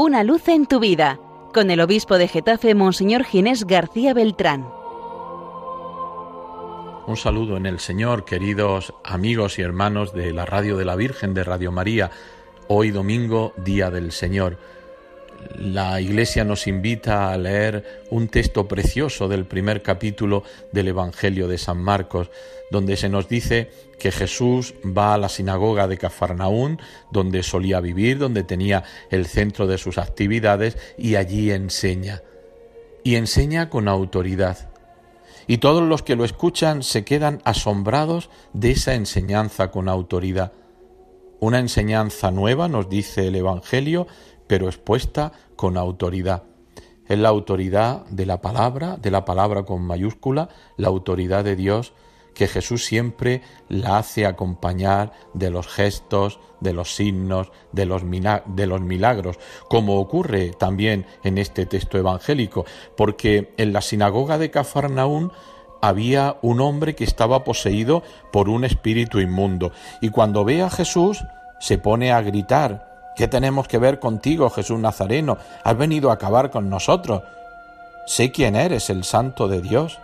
Una luz en tu vida, con el obispo de Getafe, Monseñor Ginés García Beltrán. Un saludo en el Señor, queridos amigos y hermanos de la Radio de la Virgen de Radio María. Hoy domingo, Día del Señor. La Iglesia nos invita a leer un texto precioso del primer capítulo del Evangelio de San Marcos, donde se nos dice que Jesús va a la sinagoga de Cafarnaún, donde solía vivir, donde tenía el centro de sus actividades, y allí enseña. Y enseña con autoridad y todos los que lo escuchan se quedan asombrados de esa enseñanza con autoridad. Una enseñanza nueva, nos dice el Evangelio, pero expuesta con autoridad. Es la autoridad de la palabra, de la palabra con mayúscula, la autoridad de Dios que Jesús siempre la hace acompañar de los gestos, de los signos, de los, milagros, como ocurre también en este texto evangélico, porque en la sinagoga de Cafarnaún había un hombre que estaba poseído por un espíritu inmundo, y cuando ve a Jesús se pone a gritar, ¿Qué tenemos que ver contigo, Jesús Nazareno? Has venido a acabar con nosotros. Sé quién eres, el santo de Dios.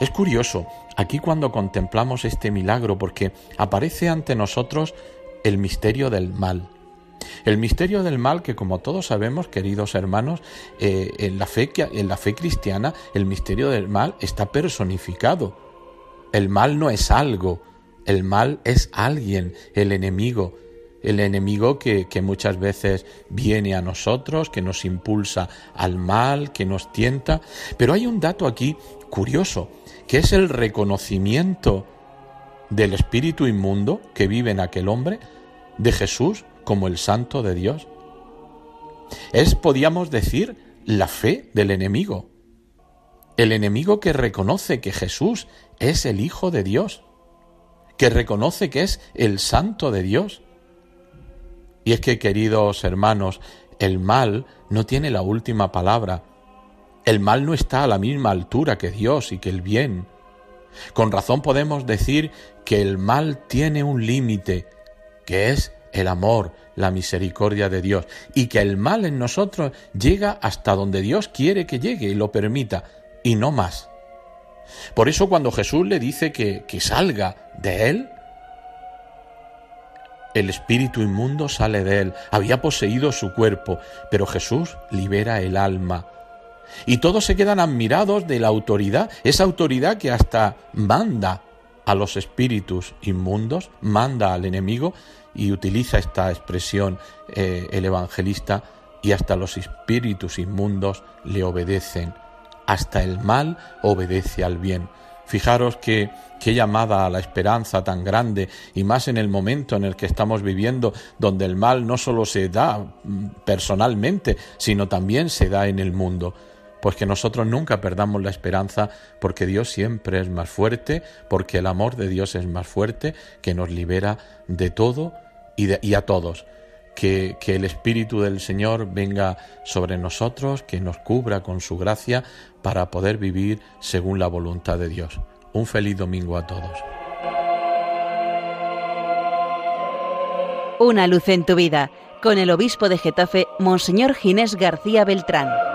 Es curioso, aquí cuando contemplamos este milagro, porque aparece ante nosotros el misterio del mal. El misterio del mal que, como todos sabemos, queridos hermanos, eh, en, la fe, en la fe cristiana el misterio del mal está personificado. El mal no es algo, el mal es alguien, el enemigo, el enemigo que, que, muchas veces viene a nosotros, que nos impulsa al mal, que nos tienta. Pero hay un dato aquí curioso, que es el reconocimiento del espíritu inmundo que vive en aquel hombre, de Jesús como el santo de Dios. Es, podíamos decir, la fe del enemigo. El enemigo que reconoce que Jesús es el Hijo de Dios, que reconoce que es el santo de Dios. Y es que, queridos hermanos, el mal no tiene la última palabra, el mal no está a la misma altura que Dios y que el bien. Con razón podemos decir que el mal tiene un límite, que es el amor, la misericordia de Dios, y que el mal en nosotros llega hasta donde Dios quiere que llegue y lo permita, y no más. Por eso cuando Jesús le dice que, que salga de él, el espíritu inmundo sale de él, había poseído su cuerpo, pero Jesús libera el alma, y todos se quedan admirados de la autoridad, esa autoridad que hasta manda a los espíritus inmundos, manda al enemigo y utiliza esta expresión eh, el evangelista y hasta los espíritus inmundos le obedecen, hasta el mal obedece al bien. Fijaros que qué llamada a la esperanza tan grande y más en el momento en el que estamos viviendo, donde el mal no solo se da mm, personalmente, sino también se da en el mundo pues que nosotros nunca perdamos la esperanza, porque Dios siempre es más fuerte, porque el amor de Dios es más fuerte, que nos libera de todo y, a todos. Que, que el Espíritu del Señor venga sobre nosotros, que nos cubra con su gracia para poder vivir según la voluntad de Dios. Un feliz domingo a todos. Una luz en tu vida, con el obispo de Getafe, Monseñor Ginés García Beltrán.